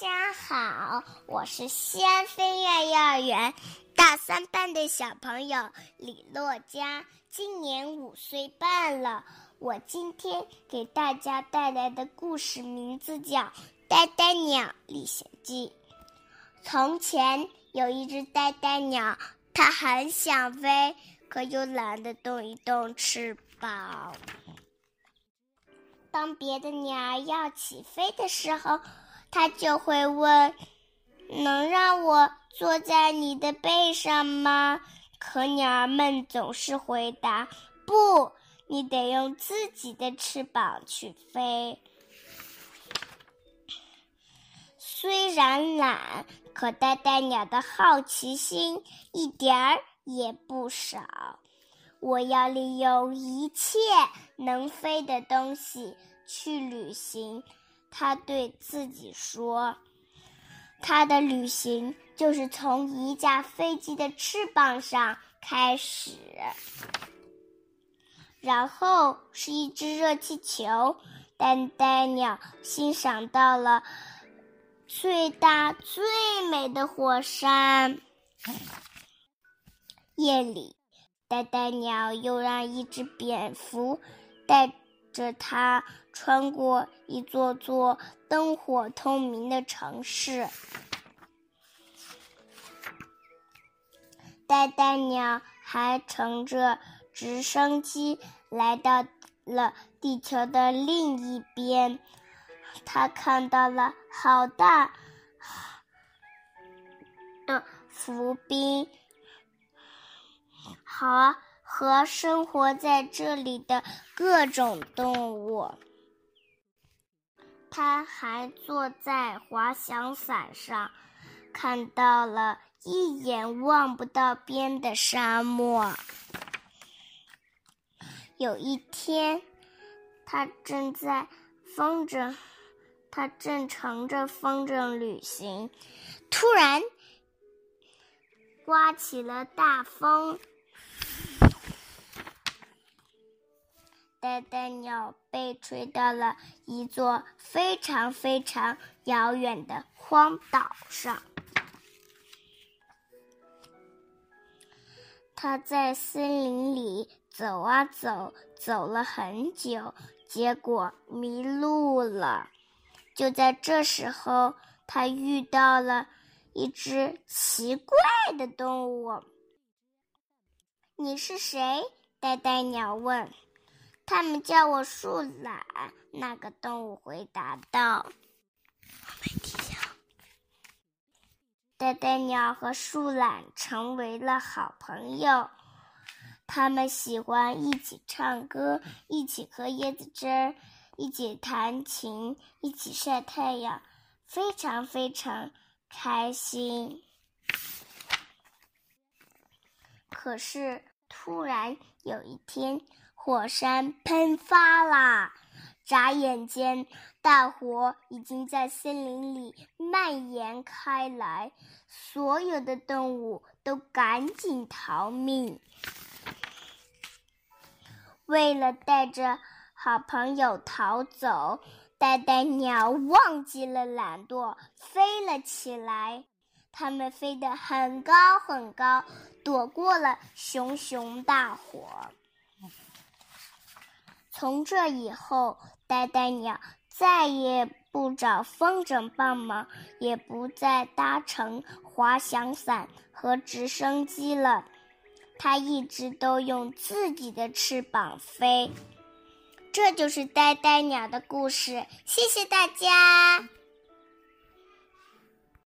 家好，我是西安飞跃幼儿园大三班的小朋友李洛佳，今年五岁半了。我今天给大家带来的故事名字叫《呆呆鸟历险记》。从前有一只呆呆鸟，它很想飞，可又懒得动一动翅膀。当别的鸟儿要起飞的时候，它就会问：“能让我坐在你的背上吗？”可鸟儿们总是回答：“不，你得用自己的翅膀去飞。”虽然懒，可呆呆鸟的好奇心一点儿也不少。我要利用一切能飞的东西去旅行，他对自己说。他的旅行就是从一架飞机的翅膀上开始，然后是一只热气球。呆呆鸟欣赏到了最大最美的火山。夜里。呆呆鸟又让一只蝙蝠带着它穿过一座座灯火通明的城市。呆呆鸟还乘着直升机来到了地球的另一边，它看到了好大的浮冰。好，和生活在这里的各种动物。他还坐在滑翔伞上，看到了一眼望不到边的沙漠。有一天，他正在风筝，他正乘着风筝旅行，突然刮起了大风。呆呆鸟被吹到了一座非常非常遥远的荒岛上。它在森林里走啊走，走了很久，结果迷路了。就在这时候，它遇到了一只奇怪的动物。“你是谁？”呆呆鸟问。他们叫我树懒。那个动物回答道：“我没听见。”呆呆鸟和树懒成为了好朋友。他们喜欢一起唱歌，一起喝椰子汁儿，一起弹琴，一起晒太阳，非常非常开心。可是，突然有一天。火山喷发啦！眨眼间，大火已经在森林里蔓延开来，所有的动物都赶紧逃命。为了带着好朋友逃走，呆呆鸟忘记了懒惰，飞了起来。它们飞得很高很高，躲过了熊熊大火。从这以后，呆呆鸟再也不找风筝帮忙，也不再搭乘滑翔伞和直升机了。它一直都用自己的翅膀飞。这就是呆呆鸟的故事。谢谢大家。